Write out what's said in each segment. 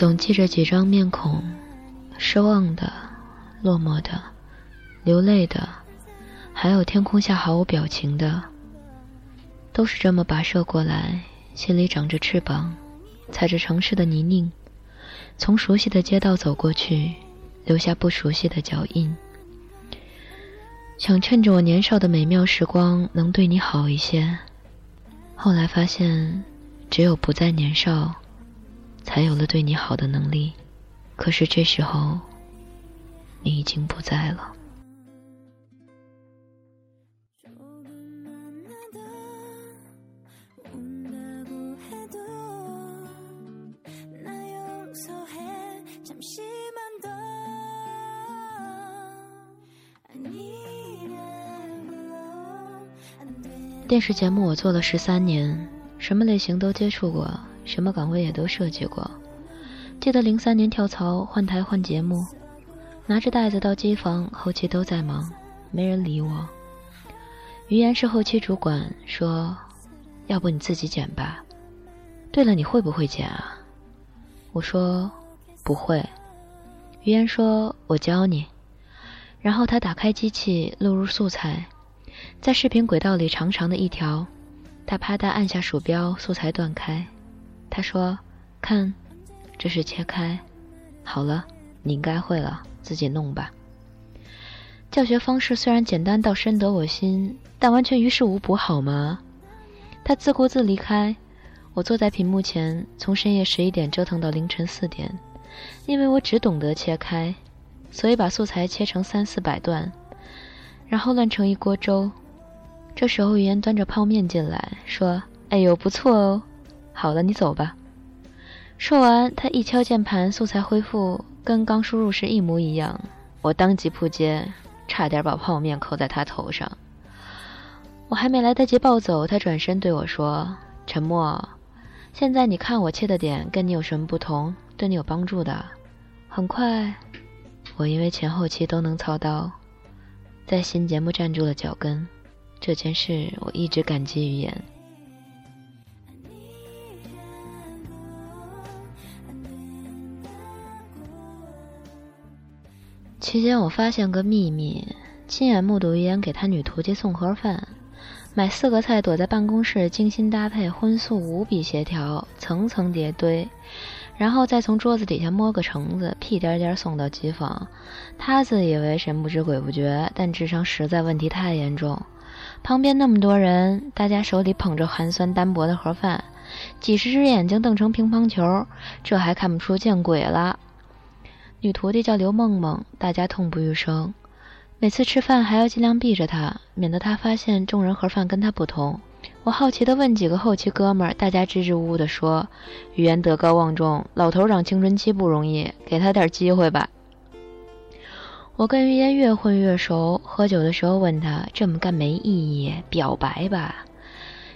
总记着几张面孔：失望的、落寞的、流泪的，还有天空下毫无表情的。都是这么跋涉过来，心里长着翅膀，踩着城市的泥泞，从熟悉的街道走过去，留下不熟悉的脚印。想趁着我年少的美妙时光能对你好一些，后来发现，只有不再年少。才有了对你好的能力，可是这时候，你已经不在了。电视节目我做了十三年，什么类型都接触过。什么岗位也都设计过，记得零三年跳槽换台换节目，拿着袋子到机房，后期都在忙，没人理我。于言是后期主管，说：“要不你自己剪吧。”对了，你会不会剪啊？我说：“不会。”于言说：“我教你。”然后他打开机器，录入素材，在视频轨道里长长的一条，他啪嗒按下鼠标，素材断开。他说：“看，这是切开，好了，你应该会了，自己弄吧。”教学方式虽然简单到深得我心，但完全于事无补，好吗？他自顾自离开，我坐在屏幕前，从深夜十一点折腾到凌晨四点，因为我只懂得切开，所以把素材切成三四百段，然后乱成一锅粥。这时候，语言端着泡面进来，说：“哎呦，不错哦。”好了，你走吧。说完，他一敲键盘，素材恢复，跟刚输入时一模一样。我当即扑街，差点把泡面扣在他头上。我还没来得及暴走，他转身对我说：“沉默。现在你看我切的点跟你有什么不同？对你有帮助的。”很快，我因为前后期都能操刀，在新节目站住了脚跟。这件事我一直感激于言。期间，我发现个秘密，亲眼目睹于言给他女徒弟送盒饭，买四个菜，躲在办公室精心搭配，荤素无比协调，层层叠堆，然后再从桌子底下摸个橙子，屁颠颠送到机房。他自以为神不知鬼不觉，但智商实在问题太严重。旁边那么多人，大家手里捧着寒酸单薄的盒饭，几十只眼睛瞪成乒乓球，这还看不出见鬼了。女徒弟叫刘梦梦，大家痛不欲生。每次吃饭还要尽量避着她，免得她发现众人盒饭跟她不同。我好奇地问几个后期哥们儿，大家支支吾吾地说：“语言德高望重，老头长青春期不容易，给他点机会吧。”我跟于言越混越熟，喝酒的时候问他：“这么干没意义，表白吧。”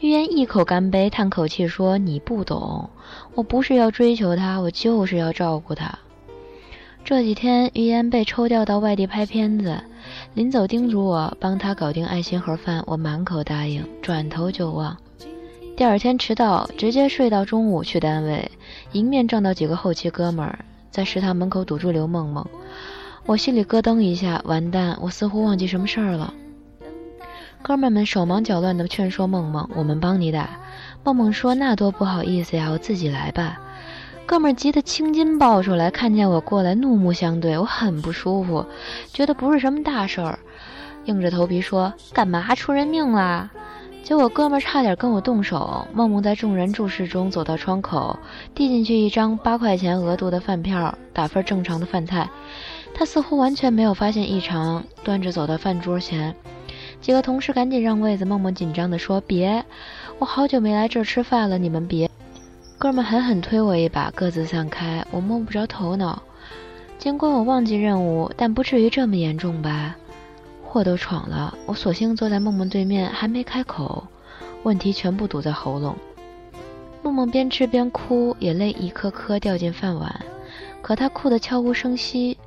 于言一口干杯，叹口气说：“你不懂，我不是要追求他，我就是要照顾他。”这几天，于言被抽调到外地拍片子，临走叮嘱我帮他搞定爱心盒饭，我满口答应，转头就忘。第二天迟到，直接睡到中午去单位，迎面撞到几个后期哥们儿，在食堂门口堵住刘梦梦，我心里咯噔一下，完蛋，我似乎忘记什么事儿了。哥们儿们手忙脚乱地劝说梦梦：“我们帮你打。”梦梦说：“那多不好意思呀，我自己来吧。”哥们儿急得青筋暴出来，看见我过来，怒目相对，我很不舒服，觉得不是什么大事儿，硬着头皮说：“干嘛出人命啦？”结果哥们儿差点跟我动手。梦梦在众人注视中走到窗口，递进去一张八块钱额度的饭票，打份正常的饭菜。他似乎完全没有发现异常，端着走到饭桌前，几个同事赶紧让位子。梦梦紧张地说：“别，我好久没来这儿吃饭了，你们别。”哥们狠狠推我一把，各自散开。我摸不着头脑。尽管我忘记任务，但不至于这么严重吧？祸都闯了，我索性坐在梦梦对面，还没开口，问题全部堵在喉咙。梦梦边吃边哭，眼泪一颗颗掉进饭碗，可她哭得悄无声息，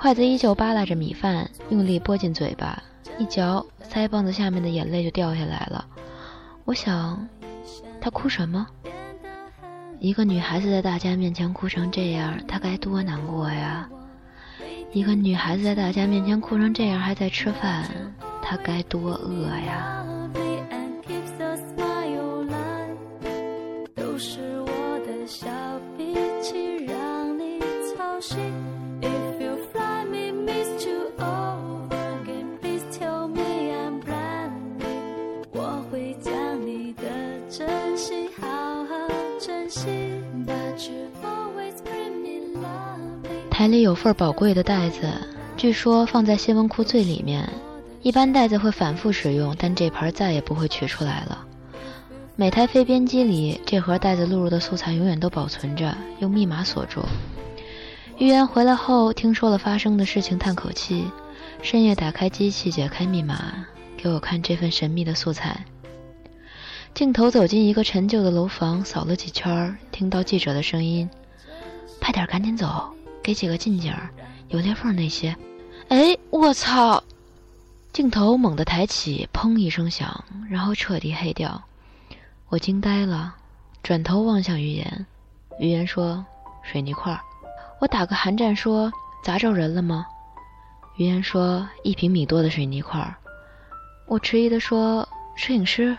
筷子依旧扒拉着米饭，用力拨进嘴巴，一嚼，腮帮子下面的眼泪就掉下来了。我想，她哭什么？一个女孩子在大家面前哭成这样，她该多难过呀！一个女孩子在大家面前哭成这样，还在吃饭，她该多饿呀！份宝贵的袋子，据说放在新闻库最里面。一般袋子会反复使用，但这盘再也不会取出来了。每台飞边机里，这盒袋子录入的素材永远都保存着，用密码锁住。预言回来后，听说了发生的事情，叹口气，深夜打开机器，解开密码，给我看这份神秘的素材。镜头走进一个陈旧的楼房，扫了几圈，听到记者的声音：“快点，赶紧走。”给几个近景儿，有裂缝那些。哎，我操！镜头猛地抬起，砰一声响，然后彻底黑掉。我惊呆了，转头望向于言。于言说：“水泥块。”我打个寒战说：“砸着人了吗？”于言说：“一平米多的水泥块。”我迟疑地说：“摄影师。”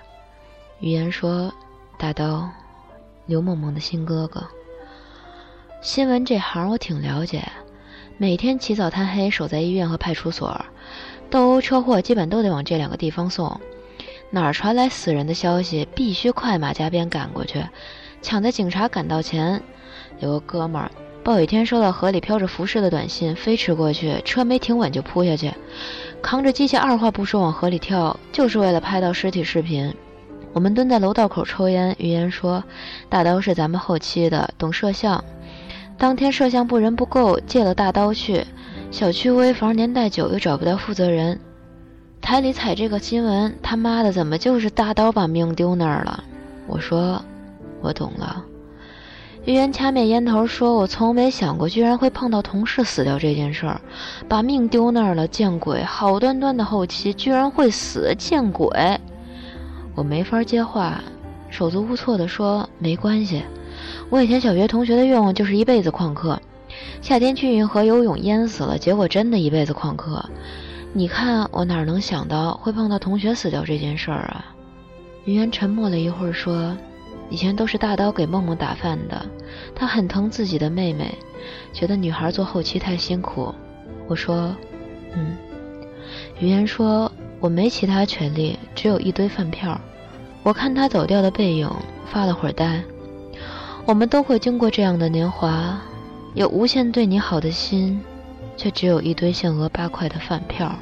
于言说：“大刀，刘梦梦的新哥哥。”新闻这行我挺了解，每天起早贪黑守在医院和派出所，斗殴车祸基本都得往这两个地方送。哪儿传来死人的消息，必须快马加鞭赶过去，抢在警察赶到前。有个哥们儿暴雨天收到河里飘着浮尸的短信，飞驰过去，车没停稳就扑下去，扛着机器二话不说往河里跳，就是为了拍到尸体视频。我们蹲在楼道口抽烟，语言说：“大刀是咱们后期的，懂摄像。”当天摄像部人不够，借了大刀去。小区危房年代久，又找不到负责人。台里采这个新闻，他妈的怎么就是大刀把命丢那儿了？我说，我懂了。玉言掐灭烟头说：“我从没想过，居然会碰到同事死掉这件事儿，把命丢那儿了，见鬼！好端端的后期居然会死，见鬼！”我没法接话，手足无措地说：“没关系。”我以前小学同学的愿望就是一辈子旷课，夏天去运河游泳淹死了，结果真的一辈子旷课。你看我哪能想到会碰到同学死掉这件事儿啊？云渊沉默了一会儿说：“以前都是大刀给梦梦打饭的，他很疼自己的妹妹，觉得女孩做后期太辛苦。”我说：“嗯。”云渊说：“我没其他权利，只有一堆饭票。”我看他走掉的背影，发了会儿呆。我们都会经过这样的年华，有无限对你好的心，却只有一堆限额八块的饭票。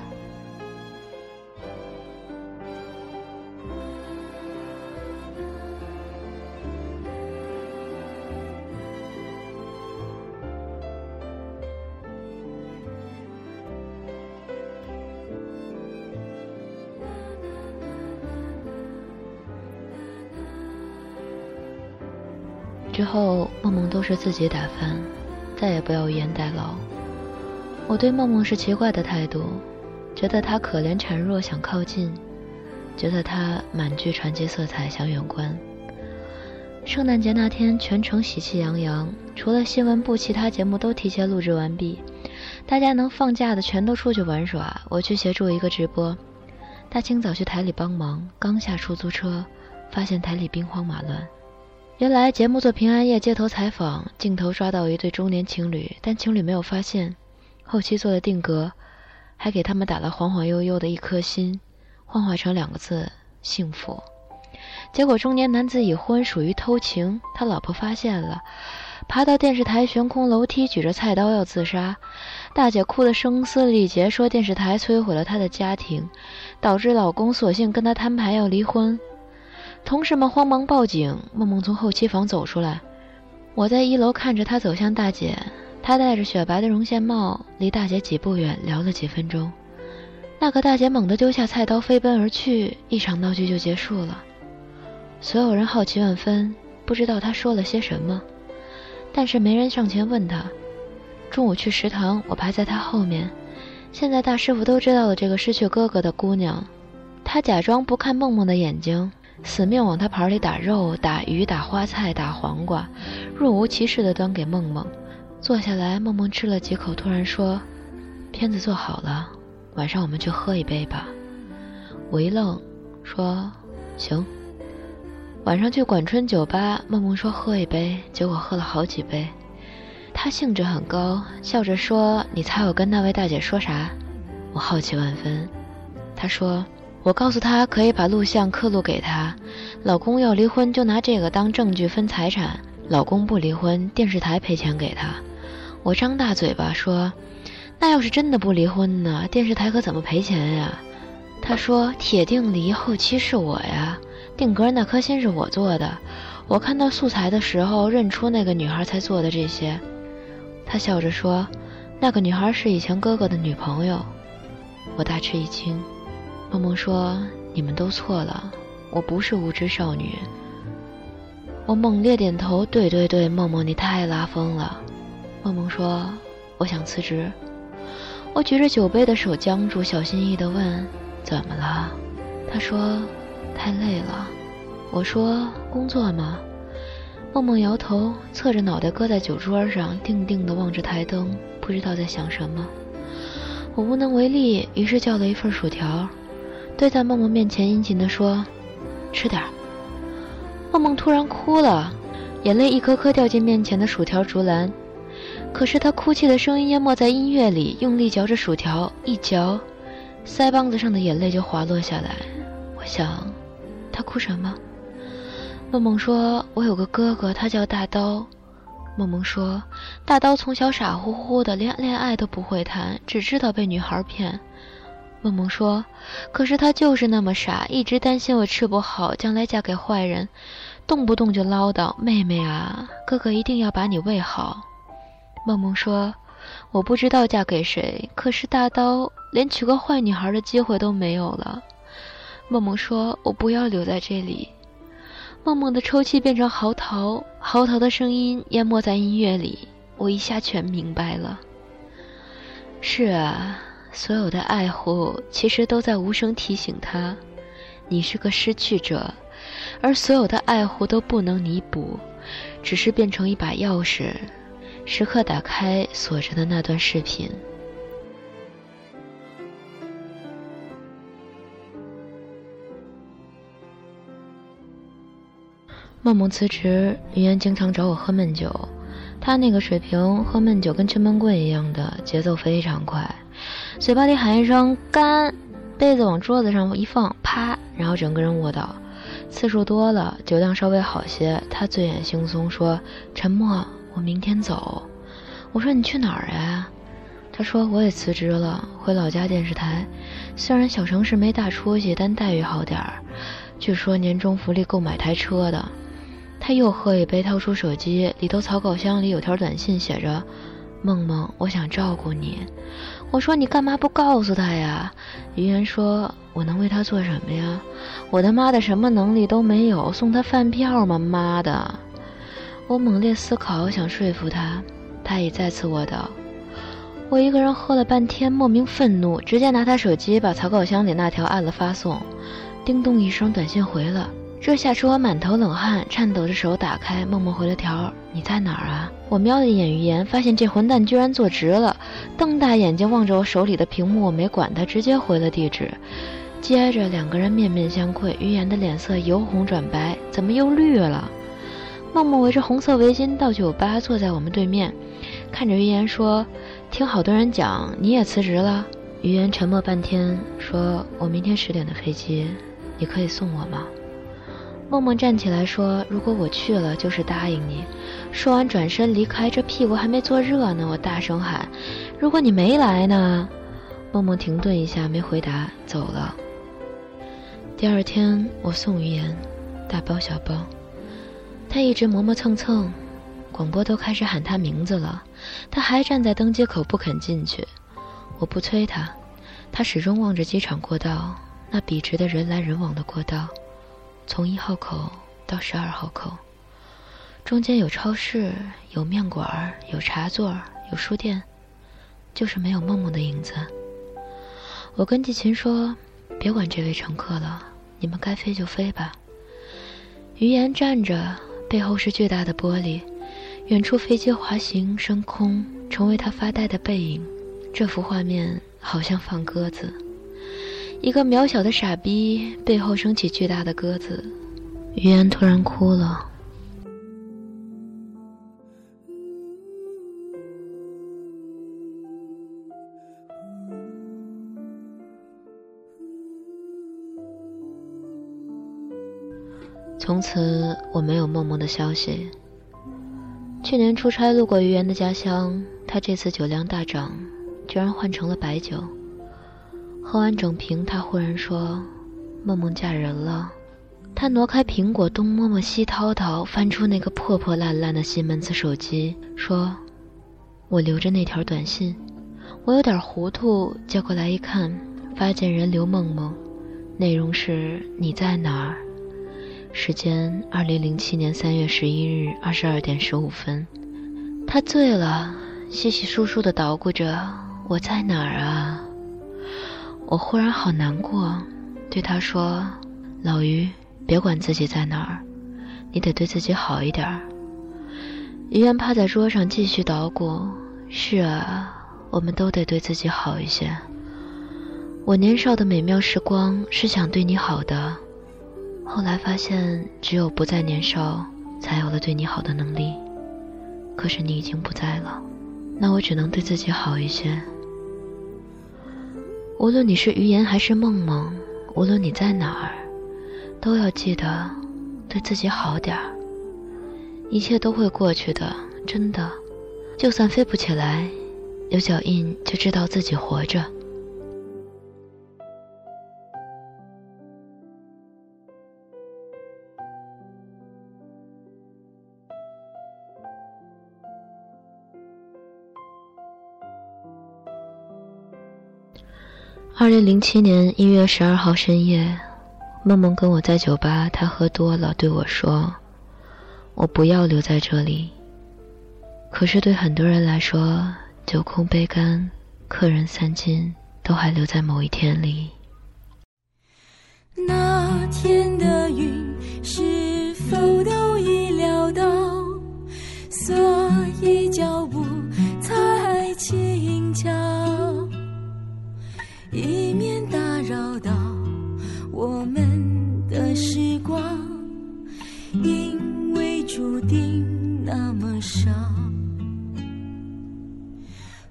之后，梦梦都是自己打饭，再也不要言代劳。我对梦梦是奇怪的态度，觉得她可怜孱弱，想靠近；觉得她满具传奇色彩，想远观。圣诞节那天，全城喜气洋洋，除了新闻部，其他节目都提前录制完毕。大家能放假的全都出去玩耍，我去协助一个直播。大清早去台里帮忙，刚下出租车，发现台里兵荒马乱。原来节目做平安夜街头采访，镜头抓到一对中年情侣，但情侣没有发现。后期做了定格，还给他们打了晃晃悠悠的一颗心，幻化成两个字“幸福”。结果中年男子已婚，属于偷情，他老婆发现了，爬到电视台悬空楼梯，举着菜刀要自杀。大姐哭得声嘶力竭，说电视台摧毁了她的家庭，导致老公索性跟她摊牌要离婚。同事们慌忙报警，梦梦从后期房走出来，我在一楼看着她走向大姐，她戴着雪白的绒线帽，离大姐几步远，聊了几分钟。那个大姐猛地丢下菜刀，飞奔而去，一场闹剧就结束了。所有人好奇万分，不知道她说了些什么，但是没人上前问她。中午去食堂，我排在她后面。现在大师傅都知道了这个失去哥哥的姑娘，他假装不看梦梦的眼睛。死命往他盘里打肉、打鱼、打花菜、打黄瓜，若无其事地端给梦梦。坐下来，梦梦吃了几口，突然说：“片子做好了，晚上我们去喝一杯吧。”我一愣，说：“行。”晚上去管春酒吧，梦梦说喝一杯，结果喝了好几杯。他兴致很高，笑着说：“你猜我跟那位大姐说啥？”我好奇万分。他说：“我告诉他可以把录像刻录给他，老公要离婚就拿这个当证据分财产，老公不离婚，电视台赔钱给他。”我张大嘴巴说：“那要是真的不离婚呢？电视台可怎么赔钱呀？”他说：“铁定离，后期是我呀。”定格那颗心是我做的，我看到素材的时候认出那个女孩才做的这些。他笑着说：“那个女孩是以前哥哥的女朋友。”我大吃一惊。梦梦说：“你们都错了，我不是无知少女。”我猛烈点头：“对对对，梦梦你太拉风了。”梦梦说：“我想辞职。”我举着酒杯的手僵住，小心翼翼地问：“怎么了？”他说。太累了，我说工作吗？梦梦摇头，侧着脑袋搁在酒桌上，定定地望着台灯，不知道在想什么。我无能为力，于是叫了一份薯条，对在梦梦面前，殷勤地说：“吃点儿。”梦梦突然哭了，眼泪一颗颗掉进面前的薯条竹篮，可是她哭泣的声音淹没在音乐里，用力嚼着薯条，一嚼，腮帮子上的眼泪就滑落下来。我想。她哭什么？梦梦说：“我有个哥哥，他叫大刀。”梦梦说：“大刀从小傻乎乎的，连恋爱都不会谈，只知道被女孩骗。”梦梦说：“可是他就是那么傻，一直担心我吃不好，将来嫁给坏人，动不动就唠叨：‘妹妹啊，哥哥一定要把你喂好。’”梦梦说：“我不知道嫁给谁，可是大刀连娶个坏女孩的机会都没有了。”梦梦说：“我不要留在这里。”梦梦的抽泣变成嚎啕，嚎啕的声音淹没在音乐里。我一下全明白了。是啊，所有的爱护其实都在无声提醒他：你是个失去者，而所有的爱护都不能弥补，只是变成一把钥匙，时刻打开锁着的那段视频。梦梦辞职，云烟经常找我喝闷酒。他那个水平，喝闷酒跟吃闷棍一样的，节奏非常快。嘴巴里喊一声“干”，杯子往桌子上一放，啪，然后整个人卧倒。次数多了，酒量稍微好些，他醉眼惺忪说：“沉默，我明天走。”我说：“你去哪儿呀？”他说：“我也辞职了，回老家电视台。虽然小城市没大出息，但待遇好点儿。据说年终福利够买台车的。”他又喝一杯，掏出手机，里头草稿箱里有条短信，写着：“梦梦，我想照顾你。”我说：“你干嘛不告诉他呀？”于言说：“我能为他做什么呀？我他妈的什么能力都没有，送他饭票吗？妈的！”我猛烈思考，想说服他，他已再次卧倒。我一个人喝了半天，莫名愤怒，直接拿他手机把草稿箱里那条按了发送，叮咚一声，短信回了。这下使我满头冷汗，颤抖着手打开，梦梦回了条：“你在哪儿啊？”我瞄了一眼于言，发现这混蛋居然坐直了，瞪大眼睛望着我手里的屏幕。我没管他，直接回了地址。接着两个人面面相窥，于言的脸色由红转白，怎么又绿了？梦梦围着红色围巾到酒吧，坐在我们对面，看着于言说：“听好多人讲你也辞职了。”于言沉默半天，说：“我明天十点的飞机，你可以送我吗？”梦梦站起来说：“如果我去了，就是答应你。”说完转身离开，这屁股还没坐热呢。我大声喊：“如果你没来呢？”梦梦停顿一下，没回答，走了。第二天，我送于言，大包小包，他一直磨磨蹭蹭，广播都开始喊他名字了，他还站在登机口不肯进去。我不催他，他始终望着机场过道，那笔直的人来人往的过道。从一号口到十二号口，中间有超市，有面馆，有茶座，有书店，就是没有梦梦的影子。我跟季琴说：“别管这位乘客了，你们该飞就飞吧。”余言站着，背后是巨大的玻璃，远处飞机滑行升空，成为他发呆的背影。这幅画面好像放鸽子，一个渺小的傻逼背后升起巨大的鸽子。于言突然哭了。从此我没有梦梦的消息。去年出差路过于言的家乡，他这次酒量大涨，居然换成了白酒。喝完整瓶，他忽然说：“梦梦嫁人了。”他挪开苹果，东摸摸西掏掏，翻出那个破破烂烂的西门子手机，说：“我留着那条短信。”我有点糊涂，接过来一看，发件人刘梦梦，内容是：“你在哪儿？”时间：二零零七年三月十一日二十二点十五分。他醉了，稀稀疏疏的捣鼓着：“我在哪儿啊？”我忽然好难过，对他说：“老于，别管自己在哪儿，你得对自己好一点儿。”于言趴在桌上继续捣鼓：“是啊，我们都得对自己好一些。我年少的美妙时光是想对你好的。”后来发现，只有不再年少，才有了对你好的能力。可是你已经不在了，那我只能对自己好一些。无论你是余言还是梦梦，无论你在哪儿，都要记得对自己好点儿。一切都会过去的，真的。就算飞不起来，有脚印就知道自己活着。二零零七年一月十二号深夜，梦梦跟我在酒吧，她喝多了对我说：“我不要留在这里。”可是对很多人来说，酒空杯干，客人散尽，都还留在某一天里。那天的定那么少。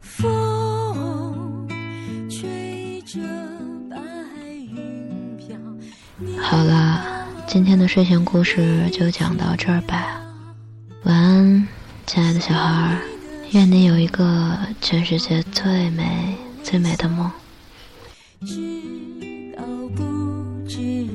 风吹着白云飘。好了，今天的睡前故事就讲到这儿吧。晚安，亲爱的小孩儿，愿你有一个全世界最美最美的梦。知道不知